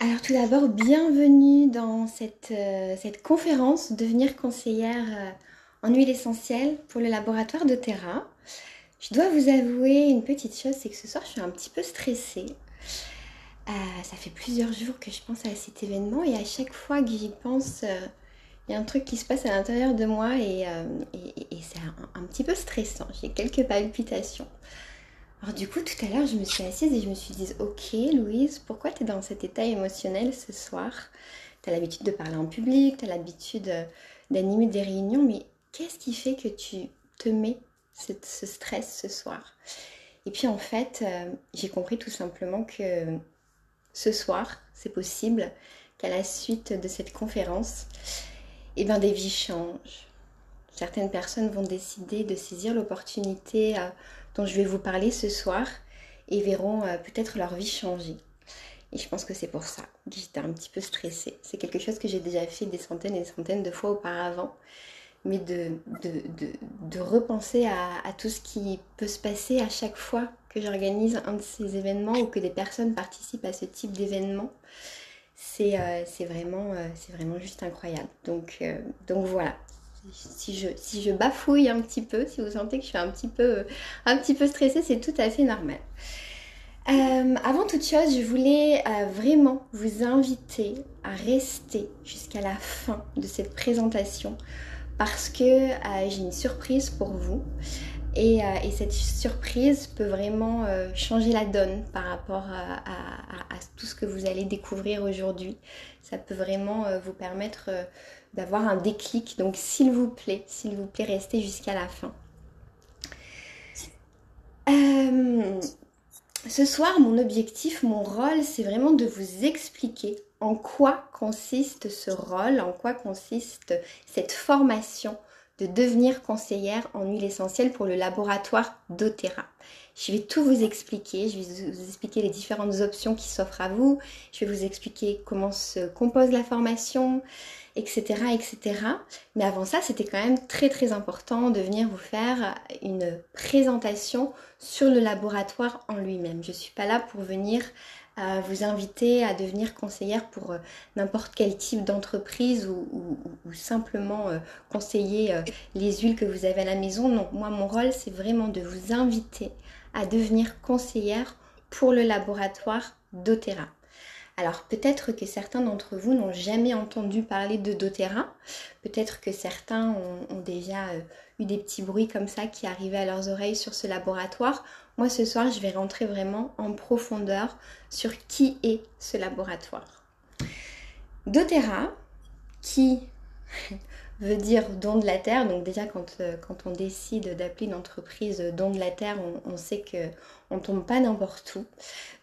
Alors tout d'abord, bienvenue dans cette, euh, cette conférence Devenir conseillère euh, en huile essentielle pour le laboratoire de Terra. Je dois vous avouer une petite chose, c'est que ce soir je suis un petit peu stressée. Euh, ça fait plusieurs jours que je pense à cet événement et à chaque fois que j'y pense, il y a un truc qui se passe à l'intérieur de moi et, c'est un, un, petit peu stressant. J'ai quelques palpitations. Alors du coup, tout à l'heure, je me suis assise et je me suis dit, ok Louise, pourquoi tu es dans cet état émotionnel ce soir? Tu as l'habitude de parler en public, tu as l'habitude euh, d'animer des réunions, mais qu'est-ce qui fait que tu te mets ce, stress ce soir? Et puis en fait, euh, j'ai compris tout simplement que ce soir, c'est possible qu'à la suite de cette conférence, eh ben, des vies changent. Certaines personnes vont décider de saisir l'opportunité euh, dont je vais vous parler ce soir et verront euh, peut-être leur vie changer. Et je pense que c'est pour ça que j'étais un petit peu stressée. C'est quelque chose que j'ai déjà fait des centaines et des centaines de fois auparavant. Mais de, de, repenser à, tout ce qui peut se passer à chaque fois que j'organise un de ces événements ou que des personnes participent à ce type d'événement, c'est euh, vraiment, euh, vraiment juste incroyable. Donc, donc voilà, si je, si je bafouille un petit peu, si vous sentez que je suis un petit peu, un petit peu stressée, c'est tout à fait normal. Euh, avant toute chose, je voulais euh, vraiment vous inviter à rester jusqu'à la fin de cette présentation parce que euh, j'ai une surprise pour vous. Et, cette surprise peut vraiment changer la donne par rapport à, à, tout ce que vous allez découvrir aujourd'hui. Ça peut vraiment vous permettre d'avoir un déclic. Donc s'il vous plaît, s'il vous plaît, restez jusqu'à la fin. Euh, ce soir, mon objectif, mon rôle, c'est vraiment de vous expliquer en quoi consiste ce rôle, en quoi consiste cette formation de devenir conseillère en huile essentielle pour le laboratoire doTERRA. Je vais tout vous expliquer, je vais vous expliquer les différentes options qui s'offrent à vous, je vais vous expliquer comment se compose la formation, etc., etc. Mais avant ça, c'était quand même très très important de venir vous faire une présentation sur le laboratoire en lui-même. Je ne suis pas là pour venir euh, vous inviter à devenir conseillère pour euh, n'importe quel type d'entreprise ou, simplement euh, conseiller les huiles que vous avez à la maison. Non, moi mon rôle c'est vraiment de vous inviter à devenir conseillère pour le laboratoire doTERRA. Alors peut-être que certains d'entre vous n'ont jamais entendu parler de doTERRA, peut-être que certains ont, déjà euh, eu des petits bruits comme ça qui arrivaient à leurs oreilles sur ce laboratoire. Moi ce soir je vais rentrer vraiment en profondeur sur qui est ce laboratoire. doTERRA, qui veut dire don de la terre. Donc déjà quand, euh, quand on décide d'appeler une entreprise don de la terre, on, sait que on tombe pas n'importe où.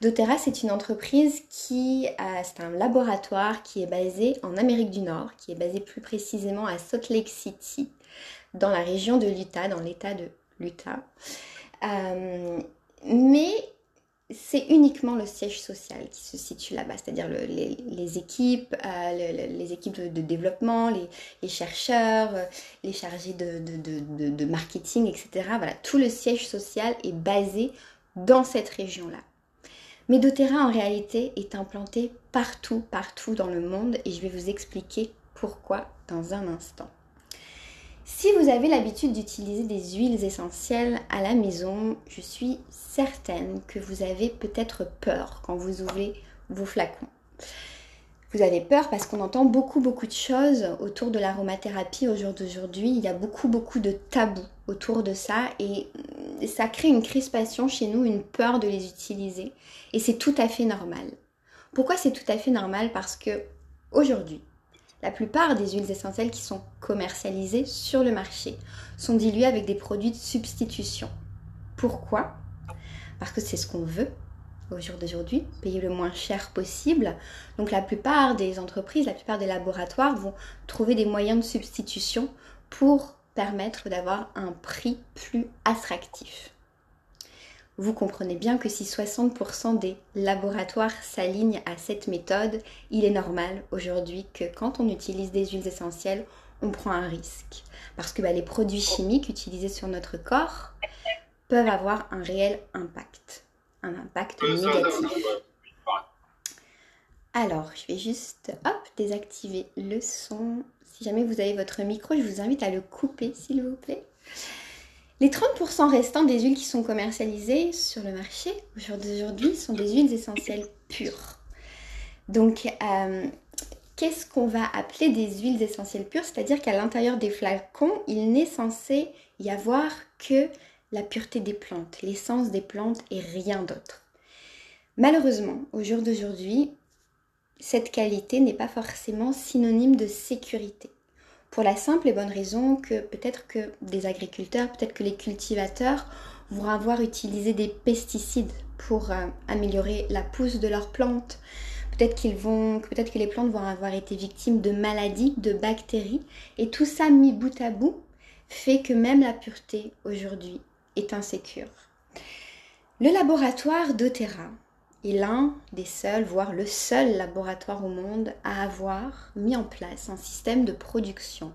doTERRA, c'est une entreprise qui, c'est un laboratoire qui est basé en Amérique du Nord, qui est basé plus précisément à Salt Lake City, dans la région de l'Utah, dans l'état de l'Utah. Euh, mais c'est uniquement le siège social qui se situe là-bas, c'est-à-dire les, équipes, euh, les équipes de, développement, les, chercheurs, euh, les chargés de, marketing, etc. Voilà, tout le siège social est basé dans cette région-là. Mais doTERRA en réalité est implanté partout, partout dans le monde et je vais vous expliquer pourquoi dans un instant. Si vous avez l'habitude d'utiliser des huiles essentielles à la maison, je suis certaine que vous avez peut-être peur quand vous ouvrez vos flacons. Vous avez peur parce qu'on entend beaucoup beaucoup de choses autour de l'aromathérapie au jour d'aujourd'hui. Il y a beaucoup beaucoup de tabous autour de ça et ça crée une crispation chez nous, une peur de les utiliser. Et c'est tout à fait normal. Pourquoi c'est tout à fait normal? Parce que aujourd'hui, la plupart des huiles essentielles qui sont commercialisées sur le marché sont diluées avec des produits de substitution. Pourquoi? Parce que c'est ce qu'on veut au jour d'aujourd'hui, payer le moins cher possible. Donc la plupart des entreprises, la plupart des laboratoires vont trouver des moyens de substitution pour permettre d'avoir un prix plus attractif. Vous comprenez bien que si 60% des laboratoires s'alignent à cette méthode, il est normal aujourd'hui que quand on utilise des huiles essentielles, on prend un risque. Parce que bah, les produits chimiques utilisés sur notre corps peuvent avoir un réel impact, un impact négatif. Alors, je vais juste, hop, désactiver le son. Si jamais vous avez votre micro, je vous invite à le couper, s'il vous plaît. Les 30% restants des huiles qui sont commercialisées sur le marché aujourd'hui sont des huiles essentielles pures. Donc, euh, qu'est-ce qu'on va appeler des huiles essentielles pures? C'est-à-dire qu'à l'intérieur des flacons, il n'est censé y avoir que la pureté des plantes, l'essence des plantes et rien d'autre. Malheureusement, au jour d'aujourd'hui, cette qualité n'est pas forcément synonyme de sécurité. Pour la simple et bonne raison que peut-être que des agriculteurs, peut-être que les cultivateurs vont avoir utilisé des pesticides pour euh, améliorer la pousse de leurs plantes. Peut-être qu'ils vont, peut-être que les plantes vont avoir été victimes de maladies, de bactéries, et tout ça mis bout à bout fait que même la pureté aujourd'hui est insécure. Le laboratoire d'Otera est l'un des seuls, voire le seul laboratoire au monde à avoir mis en place un système de production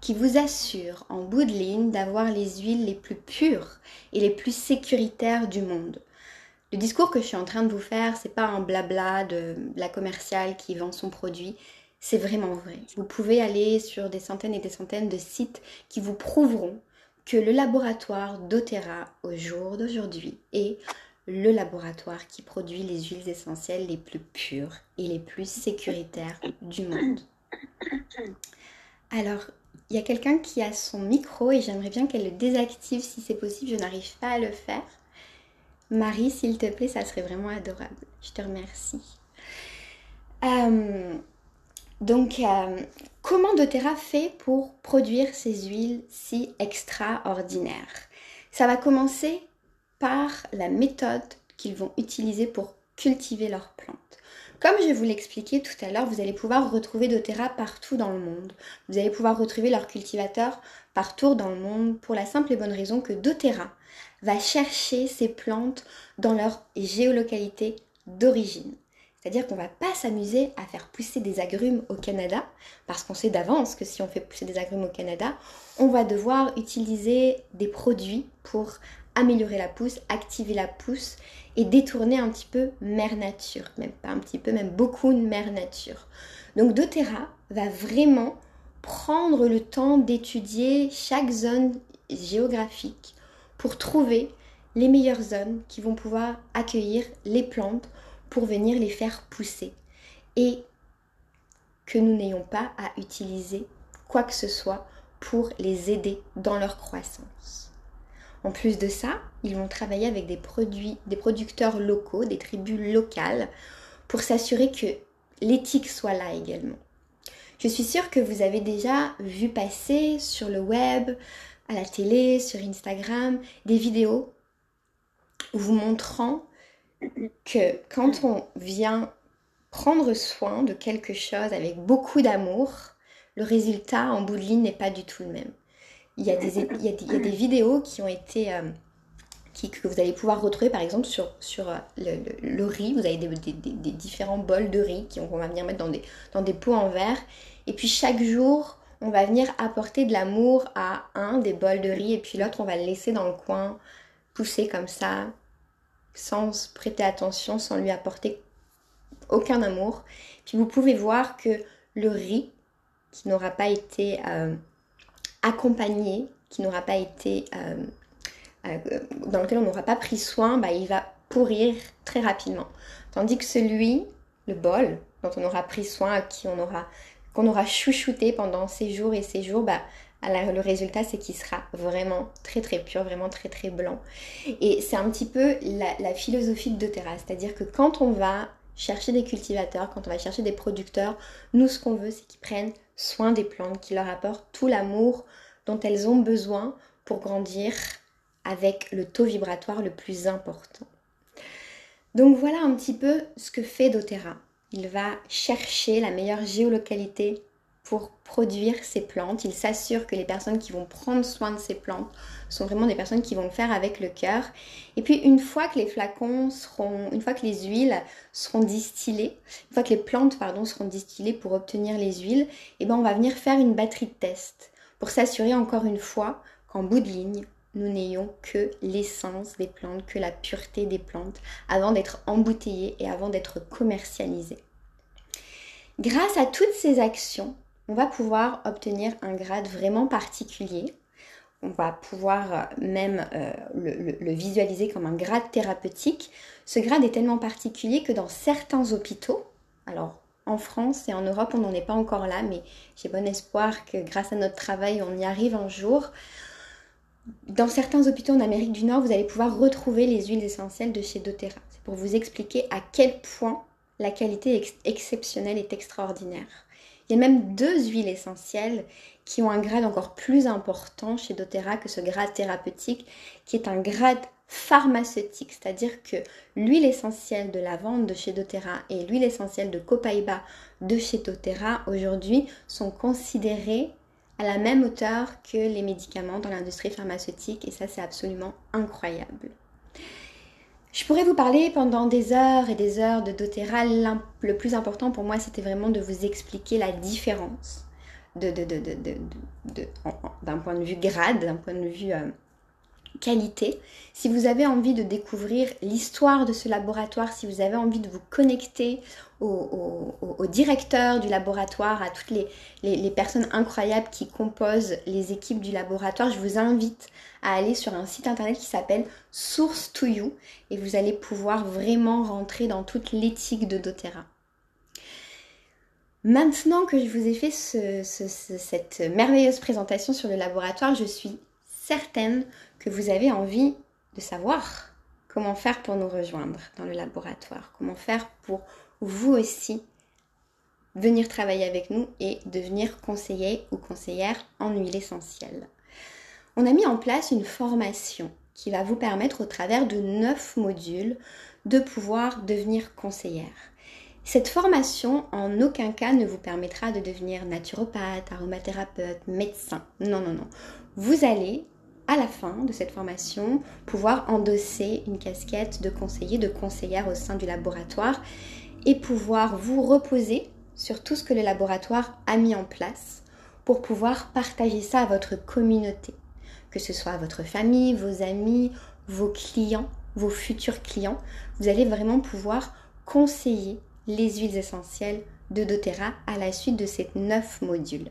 qui vous assure en bout de ligne d'avoir les huiles les plus pures et les plus sécuritaires du monde. Le discours que je suis en train de vous faire, c'est pas un blabla de la commerciale qui vend son produit, c'est vraiment vrai. Vous pouvez aller sur des centaines et des centaines de sites qui vous prouveront que le laboratoire d'Otera au jour d'aujourd'hui est le laboratoire qui produit les huiles essentielles les plus pures et les plus sécuritaires du monde. Alors, il y a quelqu'un qui a son micro et j'aimerais bien qu'elle le désactive si c'est possible, je n'arrive pas à le faire. Marie, s'il te plaît, ça serait vraiment adorable. Je te remercie. Euh, donc, euh, comment doTERRA fait pour produire ces huiles si extraordinaires? Ça va commencer par la méthode qu'ils vont utiliser pour cultiver leurs plantes. Comme je vous l'expliquais tout à l'heure, vous allez pouvoir retrouver doTERRA partout dans le monde. Vous allez pouvoir retrouver leurs cultivateurs partout dans le monde pour la simple et bonne raison que doTERRA va chercher ces plantes dans leur géolocalité d'origine. C'est-à-dire qu'on ne va pas s'amuser à faire pousser des agrumes au Canada, parce qu'on sait d'avance que si on fait pousser des agrumes au Canada, on va devoir utiliser des produits pour améliorer la pousse, activer la pousse et détourner un petit peu mère nature, même pas un petit peu, même beaucoup de mère nature. Donc doTERRA va vraiment prendre le temps d'étudier chaque zone géographique pour trouver les meilleures zones qui vont pouvoir accueillir les plantes pour venir les faire pousser et que nous n'ayons pas à utiliser quoi que ce soit pour les aider dans leur croissance. En plus de ça, ils vont travailler avec des produits, des producteurs locaux, des tribus locales, pour s'assurer que l'éthique soit là également. Je suis sûre que vous avez déjà vu passer sur le web, à la télé, sur Instagram, des vidéos vous montrant que quand on vient prendre soin de quelque chose avec beaucoup d'amour, le résultat en bout de ligne n'est pas du tout le même. Il y a des, des, vidéos qui ont été... Euh, qui, que vous allez pouvoir retrouver par exemple sur, sur euh, le, riz. Vous avez des, différents bols de riz qu'on va venir mettre dans des, dans des pots en verre. Et puis chaque jour, on va venir apporter de l'amour à un des bols de riz et puis l'autre, on va le laisser dans le coin, pousser comme ça, sans prêter attention, sans lui apporter aucun amour. Puis vous pouvez voir que le riz qui n'aura pas été euh, accompagné, qui n'aura pas été euh, euh, dans lequel on n'aura pas pris soin, bah, il va pourrir très rapidement. Tandis que celui, le bol, dont on aura pris soin, qui on aura qu'on aura chouchouté pendant ces jours et ces jours, bah, le résultat c'est qu'il sera vraiment très très pur, vraiment très très blanc. Et c'est un petit peu la, philosophie de doTERRA, c'est-à-dire que quand on va chercher des cultivateurs, quand on va chercher des producteurs, nous ce qu'on veut c'est qu'ils prennent soin des plantes, qu'ils leur apportent tout l'amour dont elles ont besoin pour grandir avec le taux vibratoire le plus important. Donc voilà un petit peu ce que fait doTERRA. Il va chercher la meilleure géolocalité pour produire ces plantes. Il s'assure que les personnes qui vont prendre soin de ces plantes sont vraiment des personnes qui vont le faire avec le cœur. Et puis une fois que les flacons seront, une fois que les huiles seront distillées, une fois que les plantes seront distillées pour obtenir les huiles, eh ben on va venir faire une batterie de test pour s'assurer encore une fois qu'en bout de ligne nous n'ayons que l'essence des plantes, que la pureté des plantes, avant d'être embouteillées et avant d'être commercialisées. Grâce à toutes ces actions, on va pouvoir obtenir un grade vraiment particulier. On va pouvoir euh, même euh, le, visualiser comme un grade thérapeutique. Ce grade est tellement particulier que dans certains hôpitaux, alors en France et en Europe, on n'en est pas encore là, mais j'ai bon espoir que grâce à notre travail, on y arrive un jour. Dans certains hôpitaux en Amérique du Nord, vous allez pouvoir retrouver les huiles essentielles de chez doTERRA. C'est pour vous expliquer à quel point la qualité est exceptionnelle est extraordinaire. Il y a même deux huiles essentielles qui ont un grade encore plus important chez doTERRA que ce grade thérapeutique, qui est un grade pharmaceutique, c'est-à-dire que l'huile essentielle de lavande de chez doTERRA et l'huile essentielle de copaïba de chez doTERRA aujourd'hui sont considérées à la même hauteur que les médicaments dans l'industrie pharmaceutique et ça c'est absolument incroyable. Je pourrais vous parler pendant des heures et des heures de doTERRA. Le plus important pour moi c'était vraiment de vous expliquer la différence d'un point de vue grade, d'un point de vue euh, qualité. Si vous avez envie de découvrir l'histoire de ce laboratoire, si vous avez envie de vous connecter au, directeur du laboratoire, à toutes les, personnes incroyables qui composent les équipes du laboratoire, je vous invite à aller sur un site internet qui s'appelle Source to You et vous allez pouvoir vraiment rentrer dans toute l'éthique de doTERRA. Maintenant que je vous ai fait cette merveilleuse présentation sur le laboratoire, je suis certaine que vous avez envie de savoir comment faire pour nous rejoindre dans le laboratoire, comment faire pour vous aussi venir travailler avec nous et devenir conseiller ou conseillère en huile essentielle. On a mis en place une formation qui va vous permettre au travers de neuf modules de pouvoir devenir conseillère. Cette formation en aucun cas ne vous permettra de devenir naturopathe, aromathérapeute, médecin. Non, non, non. Vous allez à la fin de cette formation pouvoir endosser une casquette de conseiller, de conseillère au sein du laboratoire et pouvoir vous reposer sur tout ce que le laboratoire a mis en place pour pouvoir partager ça à votre communauté, que ce soit votre famille, vos amis, vos clients, vos futurs clients. Vous allez vraiment pouvoir conseiller les huiles essentielles de doTERRA à la suite de ces neuf modules.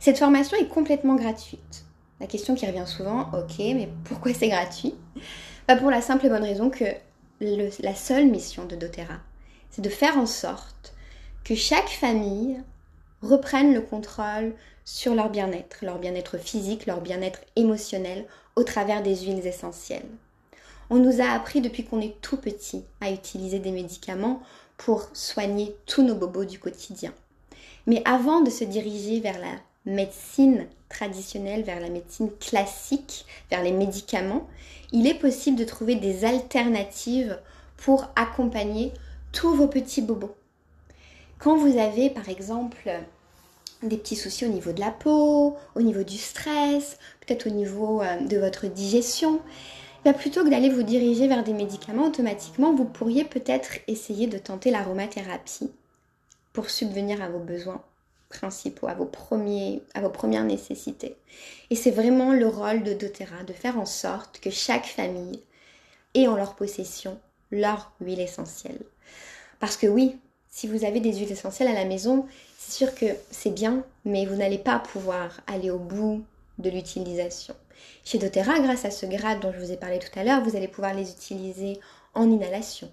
Cette formation est complètement gratuite. La question qui revient souvent, ok, mais pourquoi c'est gratuit? Bah, Pour la simple et bonne raison que la seule mission de doTERRA, c'est de faire en sorte que chaque famille reprenne le contrôle sur leur bien-être, leur bien-être physique, leur bien-être émotionnel au travers des huiles essentielles. On nous a appris depuis qu'on est tout petit à utiliser des médicaments pour soigner tous nos bobos du quotidien. Mais avant de se diriger vers la médecine traditionnelle, vers la médecine classique, vers les médicaments, il est possible de trouver des alternatives pour accompagner tous vos petits bobos. Quand vous avez par exemple des petits soucis au niveau de la peau, au niveau du stress, peut-être au niveau euh, de votre digestion, bah, plutôt que d'aller vous diriger vers des médicaments, automatiquement, vous pourriez peut-être essayer de tenter l'aromathérapie pour subvenir à vos besoins principaux, à vos, à vos premières nécessités. Et c'est vraiment le rôle de doTERRA de faire en sorte que chaque famille ait en leur possession leur huile essentielle. Parce que oui, si vous avez des huiles essentielles à la maison, c'est sûr que c'est bien, mais vous n'allez pas pouvoir aller au bout de l'utilisation. Chez doTERRA, grâce à ce grade dont je vous ai parlé tout à l'heure, vous allez pouvoir les utiliser en inhalation,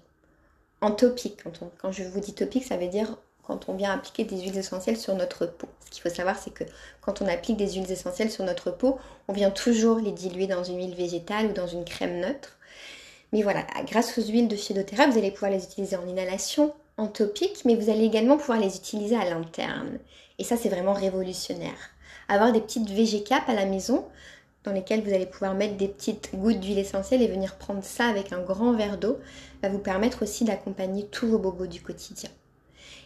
en topique. Quand, je vous dis topique, ça veut dire quand on vient appliquer des huiles essentielles sur notre peau. Ce qu'il faut savoir, c'est que quand on applique des huiles essentielles sur notre peau, on vient toujours les diluer dans une huile végétale ou dans une crème neutre. Mais voilà, grâce aux huiles de chez doTERRA, vous allez pouvoir les utiliser en inhalation, en topique, mais vous allez également pouvoir les utiliser à l'interne. Et ça, c'est vraiment révolutionnaire. Avoir des petites VG-Cap à la maison, dans lesquelles vous allez pouvoir mettre des petites gouttes d'huile essentielle et venir prendre ça avec un grand verre d'eau, va vous permettre aussi d'accompagner tous vos bobos du quotidien.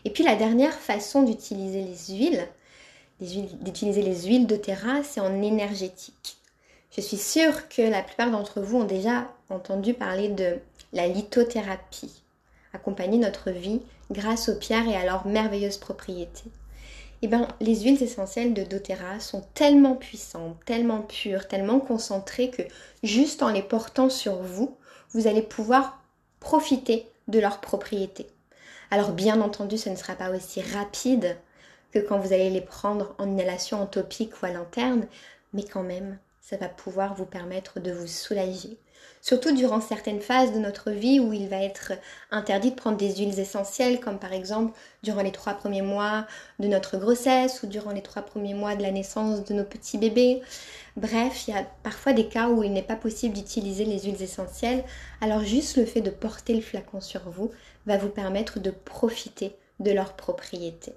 Et puis la dernière façon d'utiliser les huiles, d'utiliser les huiles de terra, c'est en énergétique. Je suis sûre que la plupart d'entre vous ont déjà entendu parler de la lithothérapie, accompagner notre vie grâce aux pierres et à leurs merveilleuses propriétés. Eh bien, les huiles essentielles de doTERRA sont tellement puissantes, tellement pures, tellement concentrées que juste en les portant sur vous, vous allez pouvoir profiter de leurs propriétés Alors bien entendu, ce ne sera pas aussi rapide que quand vous allez les prendre en inhalation en topique ou à l'interne, mais quand même, ça va pouvoir vous permettre de vous soulager. Surtout durant certaines phases de notre vie où il va être interdit de prendre des huiles essentielles, comme par exemple durant les trois premiers mois de notre grossesse ou durant les trois premiers mois de la naissance de nos petits bébés. Bref, il y a parfois des cas où il n'est pas possible d'utiliser les huiles essentielles, alors juste le fait de porter le flacon sur vous va vous permettre de profiter de leurs propriétés.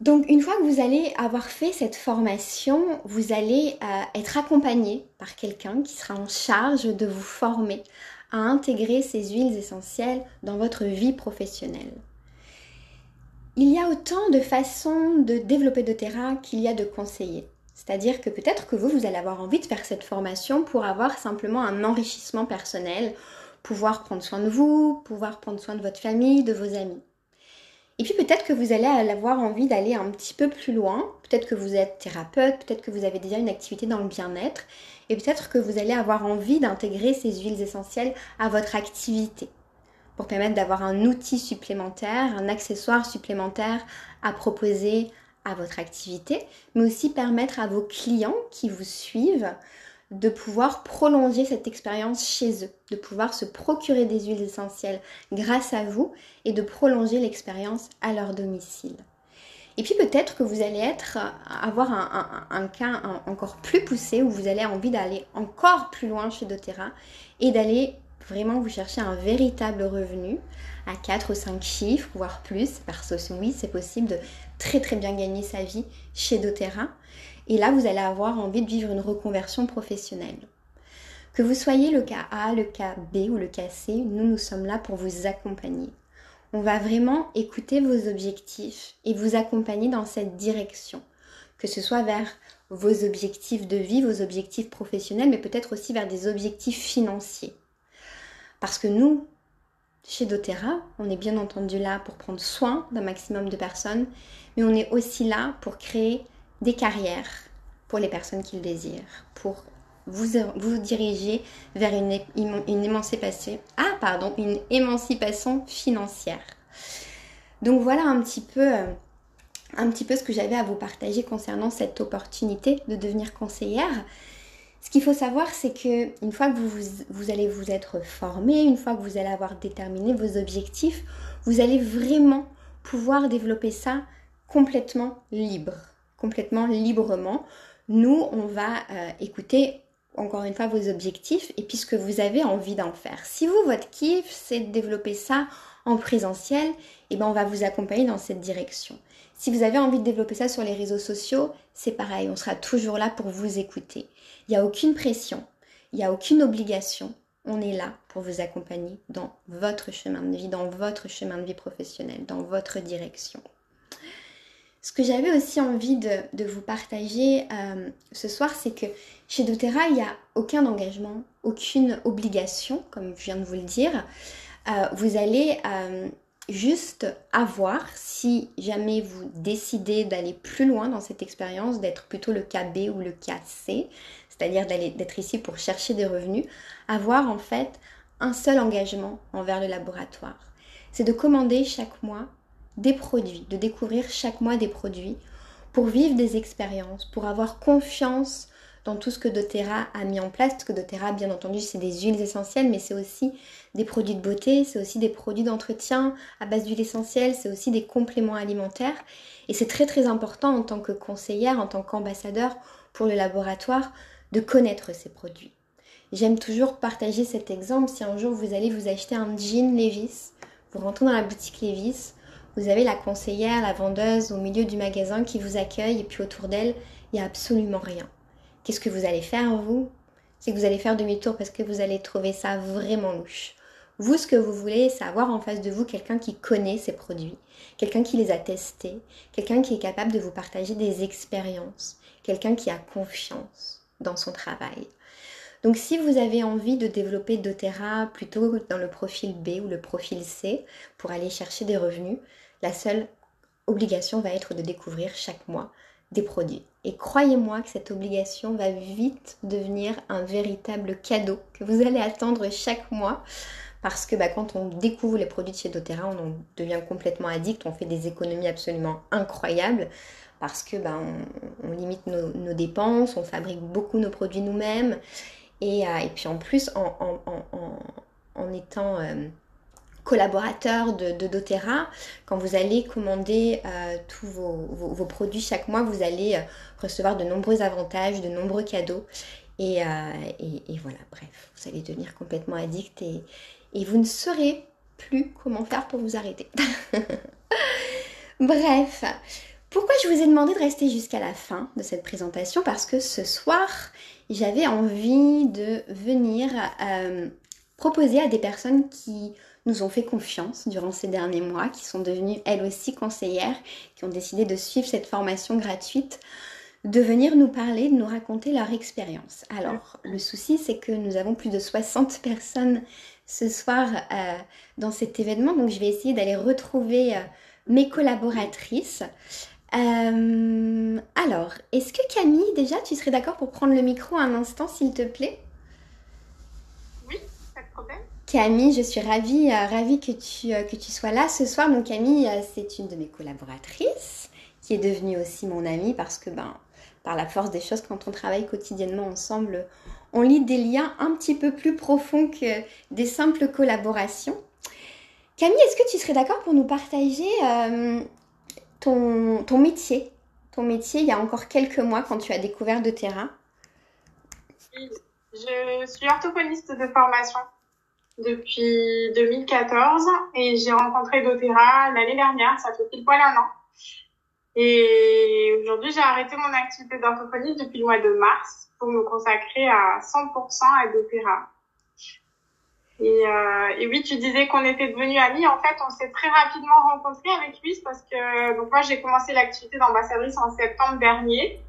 Donc une fois que vous allez avoir fait cette formation, vous allez euh, être accompagné par quelqu'un qui sera en charge de vous former à intégrer ces huiles essentielles dans votre vie professionnelle. Il y a autant de façons de développer doTERRA qu'il y a de conseillers. C'est-à-dire que peut-être que vous, vous allez avoir envie de faire cette formation pour avoir simplement un enrichissement personnel, pouvoir prendre soin de vous, pouvoir prendre soin de votre famille, de vos amis. Et puis peut-être que vous allez avoir envie d'aller un petit peu plus loin. Peut-être que vous êtes thérapeute, peut-être que vous avez déjà une activité dans le bien-être. Et peut-être que vous allez avoir envie d'intégrer ces huiles essentielles à votre activité pour permettre d'avoir un outil supplémentaire, un accessoire supplémentaire à proposer à votre activité, mais aussi permettre à vos clients qui vous suivent de pouvoir prolonger cette expérience chez eux, de pouvoir se procurer des huiles essentielles grâce à vous et de prolonger l'expérience à leur domicile. Et puis peut-être que vous allez être, avoir un, cas encore plus poussé où vous avez envie d'aller encore plus loin chez doTERRA et d'aller vraiment vous chercher un véritable revenu à 4 ou 5 chiffres, voire plus, parce que oui, c'est possible de très très bien gagner sa vie chez doTERRA. Et là, vous allez avoir envie de vivre une reconversion professionnelle. Que vous soyez le cas A, le cas B ou le cas C, nous, nous sommes là pour vous accompagner. On va vraiment écouter vos objectifs et vous accompagner dans cette direction. Que ce soit vers vos objectifs de vie, vos objectifs professionnels, mais peut-être aussi vers des objectifs financiers. Parce que nous, chez doTERRA, on est bien entendu là pour prendre soin d'un maximum de personnes, mais on est aussi là pour créer des carrières pour les personnes qui le désirent, pour vous, vous diriger vers une, une émancipation, ah pardon, une émancipation financière. Donc voilà un petit peu, euh, un petit peu ce que j'avais à vous partager concernant cette opportunité de devenir conseillère. Ce qu'il faut savoir, c'est que une fois que vous, vous, allez vous être formé, une fois que vous allez avoir déterminé vos objectifs, vous allez vraiment pouvoir développer ça complètement libre complètement librement. Nous, on va euh, écouter encore une fois vos objectifs et puisque vous avez envie d'en faire. Si vous, votre kiff, c'est de développer ça en présentiel, eh ben on va vous accompagner dans cette direction. Si vous avez envie de développer ça sur les réseaux sociaux, c'est pareil, on sera toujours là pour vous écouter. Il n'y a aucune pression, il n'y a aucune obligation. On est là pour vous accompagner dans votre chemin de vie, dans votre chemin de vie professionnel, dans votre direction. Ce que j'avais aussi envie de, vous partager euh, ce soir, c'est que chez doTERRA, il n'y a aucun engagement, aucune obligation, comme je viens de vous le dire. Euh, vous allez euh, juste avoir, si jamais vous décidez d'aller plus loin dans cette expérience, d'être plutôt le cas B ou le cas C, c'est-à-dire d'être ici pour chercher des revenus, avoir en fait un seul engagement envers le laboratoire. C'est de commander chaque mois des produits, de découvrir chaque mois des produits pour vivre des expériences, pour avoir confiance dans tout ce que doTERRA a mis en place. Parce que doTERRA, bien entendu, c'est des huiles essentielles, mais c'est aussi des produits de beauté, c'est aussi des produits d'entretien à base d'huile essentielle, c'est aussi des compléments alimentaires. Et c'est très très important en tant que conseillère, en tant qu'ambassadeur pour le laboratoire, de connaître ces produits. J'aime toujours partager cet exemple. Si un jour vous allez vous acheter un jean Levis, vous rentrez dans la boutique Levis, vous avez la conseillère, la vendeuse au milieu du magasin qui vous accueille et puis autour d'elle, il n'y a absolument rien. Qu'est-ce que vous allez faire, vous? C'est que vous allez faire demi-tour parce que vous allez trouver ça vraiment louche. Vous, ce que vous voulez, c'est avoir en face de vous quelqu'un qui connaît ces produits, quelqu'un qui les a testés, quelqu'un qui est capable de vous partager des expériences, quelqu'un qui a confiance dans son travail. Donc si vous avez envie de développer doTERRA plutôt dans le profil B ou le profil C pour aller chercher des revenus, la seule obligation va être de découvrir chaque mois des produits. Et croyez-moi que cette obligation va vite devenir un véritable cadeau que vous allez attendre chaque mois. Parce que bah, quand on découvre les produits de chez doTERRA, on en devient complètement addict, on fait des économies absolument incroyables. Parce que bah, on, limite nos, dépenses, on fabrique beaucoup nos produits nous-mêmes. Et, puis en plus en, étant collaborateur de, de, doTERRA, quand vous allez commander euh, tous vos, produits chaque mois, vous allez euh, recevoir de nombreux avantages, de nombreux cadeaux. Et, euh, voilà, bref, vous allez devenir complètement addict et, et vous ne saurez plus comment faire pour vous arrêter. bref, pourquoi je vous ai demandé de rester jusqu'à la fin de cette présentation? Parce que ce soir, j'avais envie de venir proposer à des personnes qui nous ont fait confiance durant ces derniers mois, qui sont devenues elles aussi conseillères, qui ont décidé de suivre cette formation gratuite, de venir nous parler, de nous raconter leur expérience. Alors, le souci, c'est que nous avons plus de 60 personnes ce soir euh, dans cet événement, donc je vais essayer d'aller retrouver euh, mes collaboratrices. Euh, alors, est-ce que Camille, déjà, tu serais d'accord pour prendre le micro un instant, s'il te plaît? Camille, je suis ravie, euh, ravie que, tu, euh, que tu sois là ce soir. Donc Camille, euh, c'est une de mes collaboratrices qui est devenue aussi mon amie parce que ben, par la force des choses, quand on travaille quotidiennement ensemble, on lit des liens un petit peu plus profonds que des simples collaborations. Camille, est-ce que tu serais d'accord pour nous partager ton, ton métier? Ton métier il y a encore quelques mois quand tu as découvert de terrain? Je suis orthophoniste de formation depuis 2014 et j'ai rencontré doTERRA l'année dernière, ça fait pile poil un an. Et aujourd'hui, j'ai arrêté mon activité d'orthophoniste depuis le mois de mars pour me consacrer à 100% à doTERRA. Et, euh, et oui, tu disais qu'on était devenus amis. En fait, on s'est très rapidement rencontrés avec lui parce que donc moi j'ai commencé l'activité d'ambassadrice en septembre dernier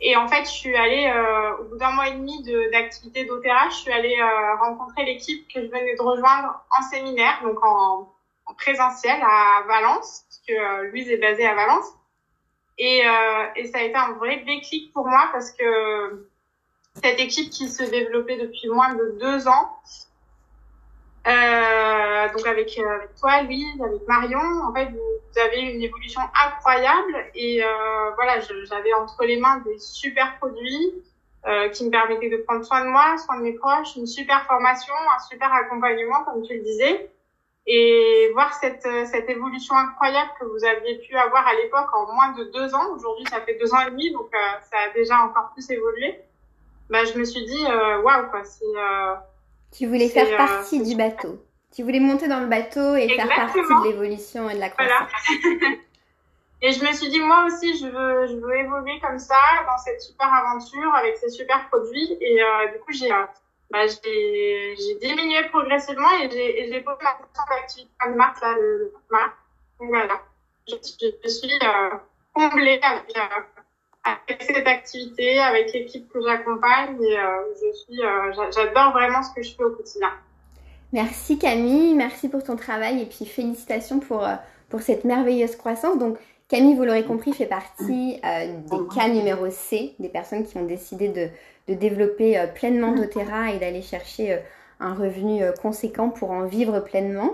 et en fait, je suis allée, euh, au bout d'un mois et demi d'activité d'Opéra, je suis allée euh, rencontrer l'équipe que je venais de rejoindre en séminaire, donc en, en présentiel à Valence, parce que euh, Louise est basée à Valence. Et, euh, et ça a été un vrai déclic pour moi parce que cette équipe qui se développait depuis moins de deux ans, euh, donc avec, euh, avec toi, Louise, avec Marion, en fait, vous, avez une évolution incroyable et euh, voilà, j'avais entre les mains des super produits euh, qui me permettaient de prendre soin de moi, soin de mes proches, une super formation, un super accompagnement, comme tu le disais. Et voir cette, cette évolution incroyable que vous aviez pu avoir à l'époque en moins de deux ans, aujourd'hui ça fait deux ans et demi, donc ça a déjà encore plus évolué. Bah, je me suis dit, waouh, quoi, c'est tu voulais faire euh, partie du bateau. Tu voulais monter dans le bateau et faire partie de l'évolution et de la croissance. et je me suis dit, moi aussi, je veux, je veux évoluer comme ça, dans cette super aventure, avec ces super produits. Et euh, du coup, j'ai euh, bah, j'ai diminué progressivement et j'ai posé ma d'activité de mars, là, le mars. Donc voilà, je, je suis euh, comblée avec, avec cette activité, avec l'équipe que j'accompagne et euh, je suis, euh, j'adore vraiment ce que je fais au quotidien. Merci Camille, merci pour ton travail et puis félicitations pour, euh, pour cette merveilleuse croissance. Donc Camille, vous l'aurez compris, fait partie des cas numéro C, des personnes qui ont décidé de, de développer pleinement doTERRA et d'aller chercher un revenu conséquent pour en vivre pleinement.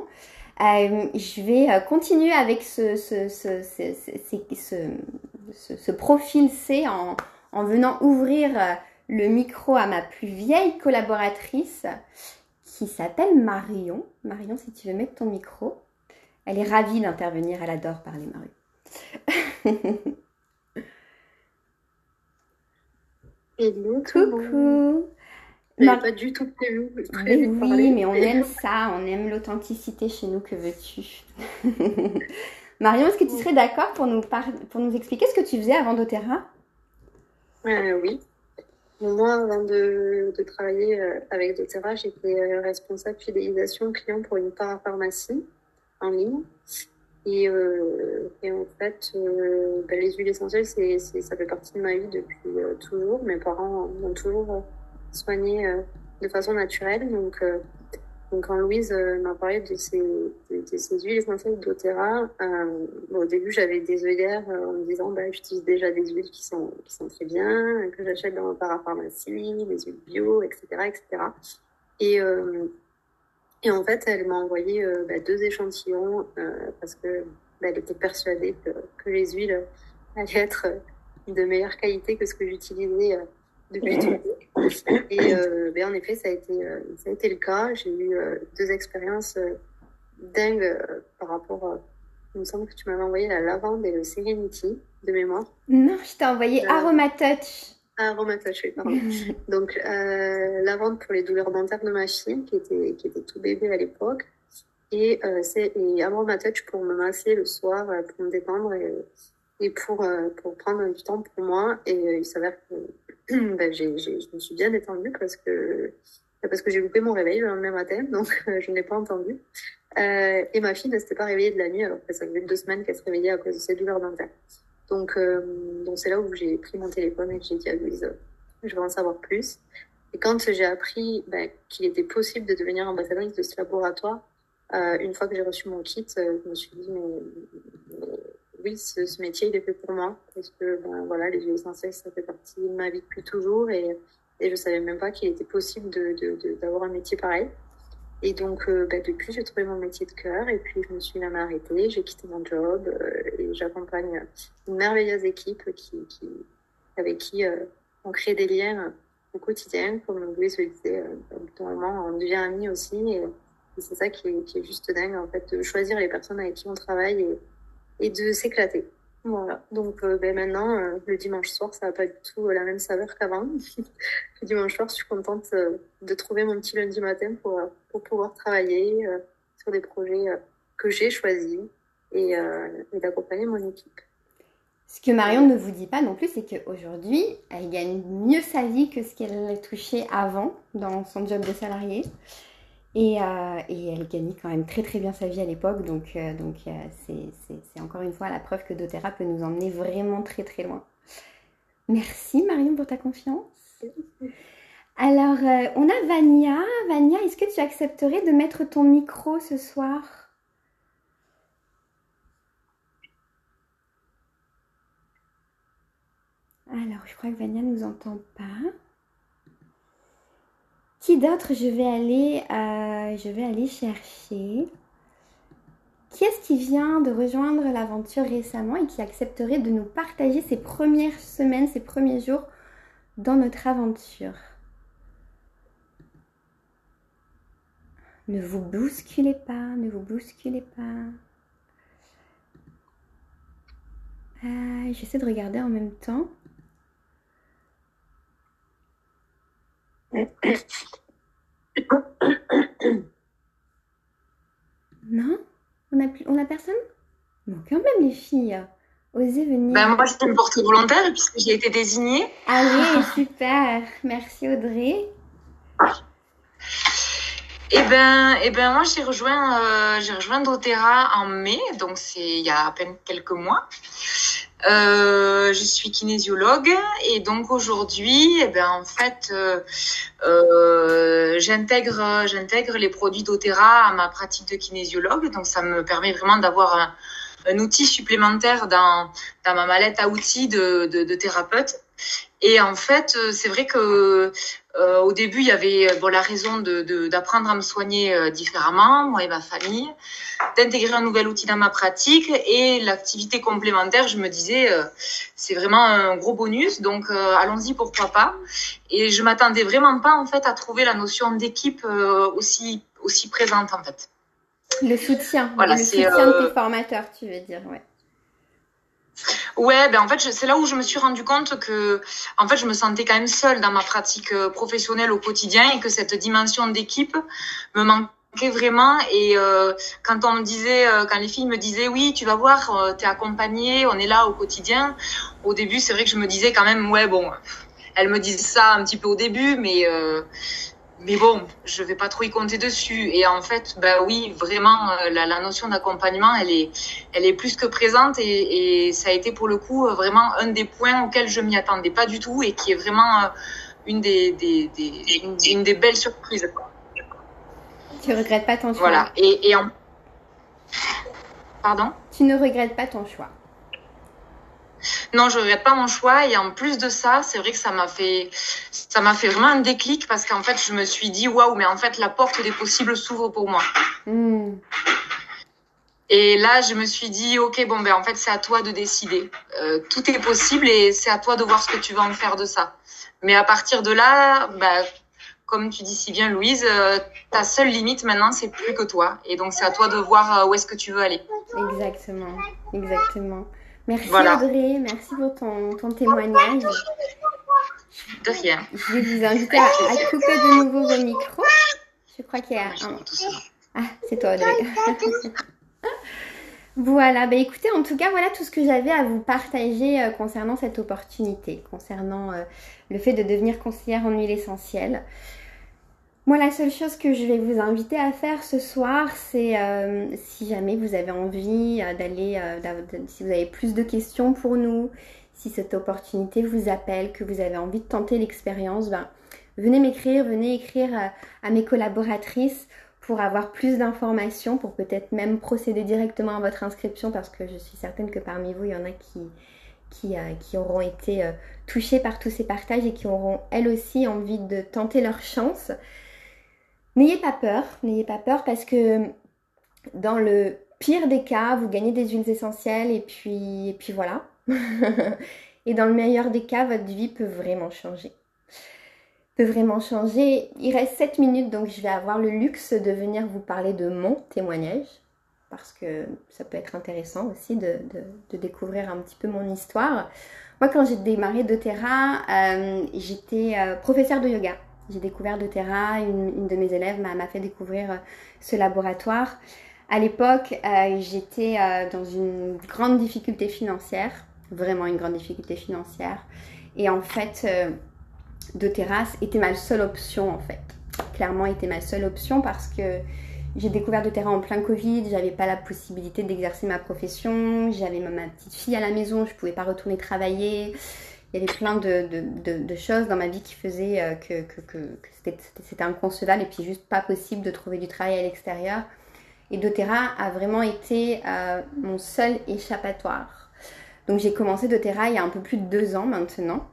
je vais continuer avec ce, ce, ce, ce ce, profil C en, venant ouvrir euh, le micro à ma plus vieille collaboratrice qui s'appelle Marion. Marion, si tu veux mettre ton micro. Elle est ravie d'intervenir, elle adore parler Marion. Hello, coucou. pas du tout prévu. oui, mais on aime ça, on aime l'authenticité chez nous, que veux-tu? Marion, est-ce que tu serais d'accord pour nous, pour nous expliquer ce que tu faisais avant doTERRA euh, Oui. Moi, avant de, travailler euh, avec doTERRA, j'étais euh, responsable fidélisation client pour une parapharmacie en ligne. Et, en fait, ben, les huiles essentielles, c'est, ça fait partie de ma vie depuis toujours. Mes parents m'ont toujours soigné de façon naturelle. Donc, donc, quand Louise euh, m'a parlé de ces, huiles essentielles d'Otera, euh, au début, j'avais des œillères euh, en me disant, bah, j'utilise déjà des huiles qui sont, qui sont très bien, que j'achète dans la parapharmacie, des huiles bio, etc., etc. Et, Et en fait, elle m'a envoyé bah, deux échantillons parce que bah, elle était persuadée que, les huiles allaient être de meilleure qualité que ce que j'utilisais depuis tout. Et ben, en effet, ça a été, ça a été le cas. J'ai eu deux expériences dingues par rapport il me semble que tu m'avais envoyé la lavande et le Serenity de mémoire. Non, je t'ai envoyé euh... Aromatouch. Aromatouch, oui, pardon. Donc, euh, lavande pour les douleurs dentaires de ma fille, qui était, qui était tout bébé à l'époque. Et, euh, c'est, et Aromatouch pour me masser le soir, euh, pour me détendre et, et pour, euh, pour prendre du temps pour moi. Et euh, il s'avère que ben, j'ai, j'ai, je me suis bien détendue parce que, parce que j'ai loupé mon réveil le lendemain matin, donc je n'ai pas entendu. Euh, et ma fille ne s'était pas réveillée de la nuit, alors que ça faisait deux semaines qu'elle se réveillait à cause de ses douleurs dentaires. Donc, euh, donc c'est là où j'ai pris mon téléphone et que j'ai dit à Louise, je vais en savoir plus. Et quand j'ai appris ben, qu'il était possible de devenir ambassadrice de ce laboratoire, euh, une fois que j'ai reçu mon kit, euh, je me suis dit, mais oui, ce, métier, il est fait pour moi. Parce que ben, voilà, les huiles essentielles, ça fait partie de ma vie depuis toujours. Et, je savais même pas qu'il était possible d'avoir un métier pareil. Et donc, euh, bah, depuis, j'ai trouvé mon métier de cœur et puis je me suis jamais arrêtée. J'ai quitté mon job euh, et j'accompagne une merveilleuse équipe qui, avec qui euh, on crée des liens au quotidien. Comme Louise le disait, moment, on devient amis aussi. Et, c'est ça qui est, juste dingue, en fait, de choisir les personnes avec qui on travaille et de s'éclater. Voilà. Donc euh, ben maintenant, euh, le dimanche soir, ça n'a pas du tout la même saveur qu'avant. le dimanche soir, je suis contente euh, de trouver mon petit lundi matin pour, pour pouvoir travailler sur des projets que j'ai choisis et, et d'accompagner mon équipe. Ce que Marion ne vous dit pas non plus, c'est qu'aujourd'hui, elle gagne mieux sa vie que ce qu'elle touchait avant dans son job de salarié. Et, euh, et, elle gagnait quand même très très bien sa vie à l'époque, donc, euh, euh, c'est encore une fois la preuve que doTERRA peut nous emmener vraiment très très loin. Merci Marion pour ta confiance. Alors, on a Vania. Vania, est-ce que tu accepterais de mettre ton micro ce soir? Alors, je crois que Vania ne nous entend pas. Qui d'autre je vais aller, euh, je vais aller chercher? Qui est-ce qui vient de rejoindre l'aventure récemment et qui accepterait de nous partager ses premières semaines, ses premiers jours dans notre aventure? Ne vous bousculez pas, ne vous bousculez pas. Euh, J'essaie de regarder en même temps. Non On a, plus, on a personne Non, quand même, les filles. Osez venir. Ben, moi, c'était une portée volontaire puisque j'ai été désignée. Allez, super. Merci, Audrey. Eh ben, eh ben, moi, j'ai rejoint, euh, j'ai rejoint doTERRA en mai, donc c'est il y a à peine quelques mois. Euh, je suis kinésiologue et donc aujourd'hui, eh ben en fait, euh, euh, j'intègre j'intègre les produits doTERRA à ma pratique de kinésiologue. Donc ça me permet vraiment d'avoir un, un, outil supplémentaire dans dans ma mallette à outils de, de, de thérapeute. Et en fait, c'est vrai que euh, au début, il y avait bon, la raison d'apprendre de, de, à me soigner euh, différemment, moi et ma famille, d'intégrer un nouvel outil dans ma pratique et l'activité complémentaire, je me disais, euh, c'est vraiment un gros bonus, donc euh, allons-y, pourquoi pas. Et je m'attendais vraiment pas en fait à trouver la notion d'équipe euh, aussi, aussi présente en fait. Le soutien, voilà, le soutien de tes formateurs, tu veux dire, ouais. Ouais, ben en fait, c'est là où je me suis rendu compte que, en fait, je me sentais quand même seule dans ma pratique euh, professionnelle au quotidien et que cette dimension d'équipe me manquait vraiment. Et euh, quand on me disait, euh, quand les filles me disaient, oui, tu vas voir, t'es accompagnée, on est là au quotidien. Au début, c'est vrai que je me disais quand même, ouais, bon, elles me disent ça un petit peu au début, mais mais bon, je vais pas trop y compter dessus. Et en fait, bah oui, vraiment, euh, la, la notion d'accompagnement, elle est, elle est plus que présente et, et, ça a été pour le coup euh, vraiment un des points auxquels je m'y attendais pas du tout et qui est vraiment euh, une des, des, des une, une, des belles surprises. Tu regrettes pas ton choix. Voilà. Et, et en... pardon? Tu ne regrettes pas ton choix. Non, je regrette pas mon choix et en plus de ça, c'est vrai que ça m'a fait ça m'a fait vraiment un déclic parce qu'en fait, je me suis dit waouh, mais en fait la porte des possibles s'ouvre pour moi. Hmm. Et là, je me suis dit OK, bon ben en fait, c'est à toi de décider. Euh, tout est possible et c'est à toi de voir ce que tu vas en faire de ça. Mais à partir de là, bah, comme tu dis si bien Louise, euh, ta seule limite maintenant, c'est plus que toi et donc c'est à toi de voir euh, où est-ce que tu veux aller. Exactement. Exactement. Merci Audrey, merci pour ton, ton témoignage. De rien. Je vais vous inviter à, couper de nouveau vos micros. Je crois qu'il y a un... Ah, c'est toi Audrey. voilà, bah écoutez, en tout cas, voilà tout ce que j'avais à vous partager euh, concernant cette opportunité, concernant euh, le fait de devenir conseillère en huile essentielle. Moi, la seule chose que je vais vous inviter à faire ce soir, c'est euh, si jamais vous avez envie euh, d'aller, euh, si vous avez plus de questions pour nous, si cette opportunité vous appelle, que vous avez envie de tenter l'expérience, ben, venez m'écrire, venez écrire à mes collaboratrices pour avoir plus d'informations, pour peut-être même procéder directement à votre inscription, parce que je suis certaine que parmi vous, il y en a qui, qui, qui auront été touchées par tous ces partages et qui auront elles aussi envie de tenter leur chance. N'ayez pas peur, n'ayez pas peur parce que dans le pire des cas, vous gagnez des huiles essentielles et puis, et puis voilà. et dans le meilleur des cas, votre vie peut vraiment changer. Peut vraiment changer. Il reste 7 minutes, donc je vais avoir le luxe de venir vous parler de mon témoignage. Parce que ça peut être intéressant aussi de, découvrir un petit peu mon histoire. Moi, quand j'ai démarré doTERRA, euh, j'étais euh, professeure de yoga. J'ai découvert doTERRA, une, une, de mes élèves m'a fait découvrir euh, ce laboratoire. À l'époque, euh, j'étais euh, dans une grande difficulté financière, vraiment une grande difficulté financière. Et en fait, doTERRA était ma seule option en fait. Clairement, était ma seule option parce que j'ai découvert doTERRA en plein Covid, j'avais pas la possibilité d'exercer ma profession, j'avais ma petite fille à la maison, je pouvais pas retourner travailler il y avait plein de, choses dans ma vie qui faisaient euh, que, c'était inconcevable et puis juste pas possible de trouver du travail à l'extérieur. Et doTERRA a vraiment été euh, mon seul échappatoire. Donc j'ai commencé doTERRA il y a un peu plus de deux ans maintenant.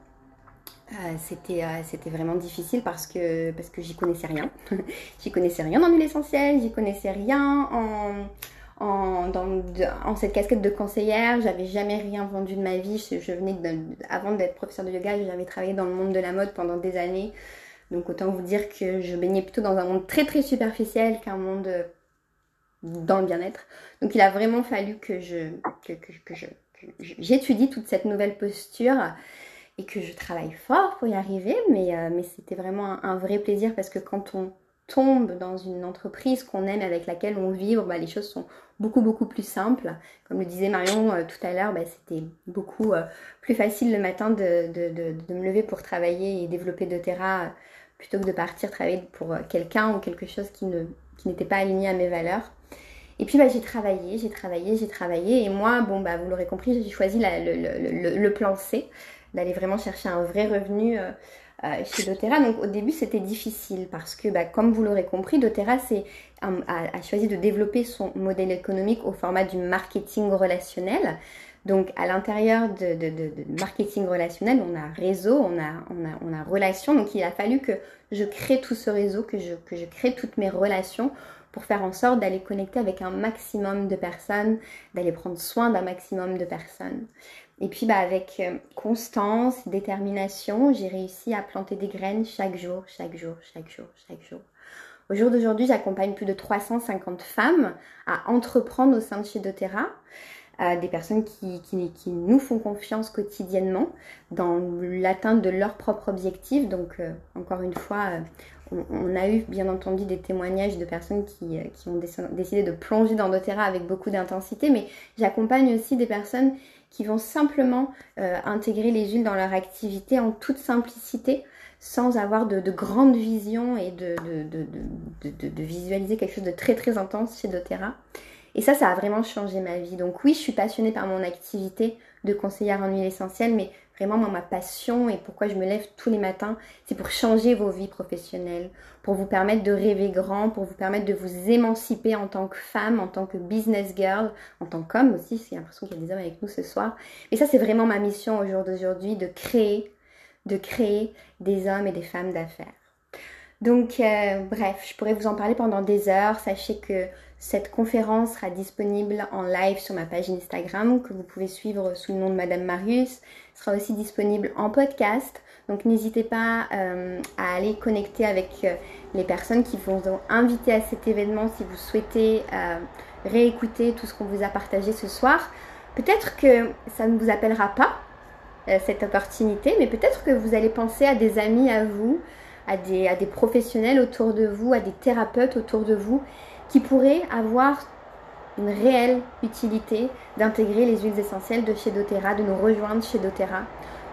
Euh, c'était vraiment difficile parce que, parce que j'y connaissais rien. j'y connaissais rien dans l'huile essentielle, j'y connaissais rien en, en, en cette casquette de conseillère. J'avais jamais rien vendu de ma vie. Je, venais avant d'être professeur de yoga, j'avais travaillé dans le monde de la mode pendant des années. Donc autant vous dire que je baignais plutôt dans un monde très très superficiel qu'un monde euh, dans le bien-être. Donc il a vraiment fallu que je que, que, je j'étudie toute cette nouvelle posture et que je travaille fort pour y arriver. Mais, euh, mais c'était vraiment un, vrai plaisir parce que quand on tombe dans une entreprise qu'on aime avec laquelle on vibre, bah, les choses sont beaucoup beaucoup plus simples. Comme le disait Marion euh, tout à l'heure, bah, c'était beaucoup euh, plus facile le matin de, me lever pour travailler et développer de terrain euh, plutôt que de partir travailler pour quelqu'un ou quelque chose qui ne qui n'était pas aligné à mes valeurs. Et puis bah, j'ai travaillé, j'ai travaillé, j'ai travaillé. Et moi, bon bah vous l'aurez compris, j'ai choisi le, plan C, d'aller vraiment chercher un vrai revenu chez doTERRA. Donc au début c'était difficile parce que bah, comme vous l'aurez compris, doTERRA a, choisi de développer son modèle économique au format du marketing relationnel. Donc à l'intérieur de, marketing relationnel, on a réseau, on a, on, a, on a relation. Donc il a fallu que je crée tout ce réseau, que je, que je crée toutes mes relations pour faire en sorte d'aller connecter avec un maximum de personnes, d'aller prendre soin d'un maximum de personnes. Et puis bah, avec euh, constance, détermination, j'ai réussi à planter des graines chaque jour, chaque jour, chaque jour, chaque jour. Au jour d'aujourd'hui, j'accompagne plus de 350 femmes à entreprendre au sein de chez doTERRA. Euh, des personnes qui, qui, nous font confiance quotidiennement dans l'atteinte de leurs propres objectifs. Donc, euh, encore une fois, on, a eu bien entendu des témoignages de personnes qui, qui ont décidé de plonger dans doTERRA avec beaucoup d'intensité, mais j'accompagne aussi des personnes qui vont simplement euh, intégrer les huiles dans leur activité en toute simplicité, sans avoir de, grandes visions et de, de, visualiser quelque chose de très très intense chez doTERRA. Et ça, ça a vraiment changé ma vie. Donc oui, je suis passionnée par mon activité de conseillère en huile essentielle, mais Vraiment, moi, ma passion et pourquoi je me lève tous les matins, c'est pour changer vos vies professionnelles, pour vous permettre de rêver grand, pour vous permettre de vous émanciper en tant que femme, en tant que business girl, en tant qu'homme aussi. J'ai l'impression qu'il y a des hommes avec nous ce soir. Et ça, c'est vraiment ma mission au jour d'aujourd'hui, de créer, de créer des hommes et des femmes d'affaires. Donc, euh, bref, je pourrais vous en parler pendant des heures. Sachez que cette conférence sera disponible en live sur ma page Instagram que vous pouvez suivre sous le nom de Madame Marius. sera aussi disponible en podcast. Donc n'hésitez pas euh, à aller connecter avec euh, les personnes qui vous inviter à cet événement si vous souhaitez euh, réécouter tout ce qu'on vous a partagé ce soir. Peut-être que ça ne vous appellera pas cette opportunité, mais peut-être que vous allez penser à des amis à vous, à des professionnels autour de vous, à des thérapeutes autour de vous qui pourrait avoir une réelle utilité d'intégrer les huiles essentielles de chez doTERRA, de nous rejoindre chez doTERRA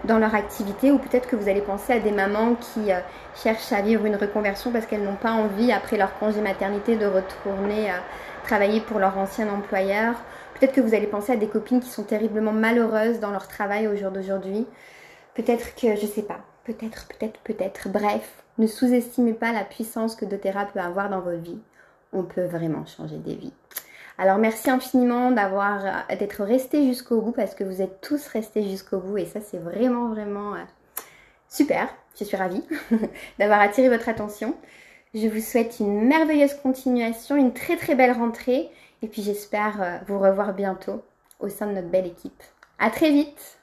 dans leur activité ou peut-être que vous allez penser à des mamans qui euh, cherchent à vivre une reconversion parce qu'elles n'ont pas envie après leur congé maternité de retourner euh, travailler pour leur ancien employeur. Peut-être que vous allez penser à des copines qui sont terriblement malheureuses dans leur travail au jour d'aujourd'hui. Peut-être que, je sais pas, peut-être, peut-être, peut-être. Bref, ne sous-estimez pas la puissance que doTERRA peut avoir dans votre vie on peut vraiment changer des vies. Alors merci infiniment d'avoir d'être resté jusqu'au bout parce que vous êtes tous restés jusqu'au bout et ça c'est vraiment vraiment euh, super. Je suis ravie d'avoir attiré votre attention. Je vous souhaite une merveilleuse continuation, une très très belle rentrée et puis j'espère euh, vous revoir bientôt au sein de notre belle équipe. À très vite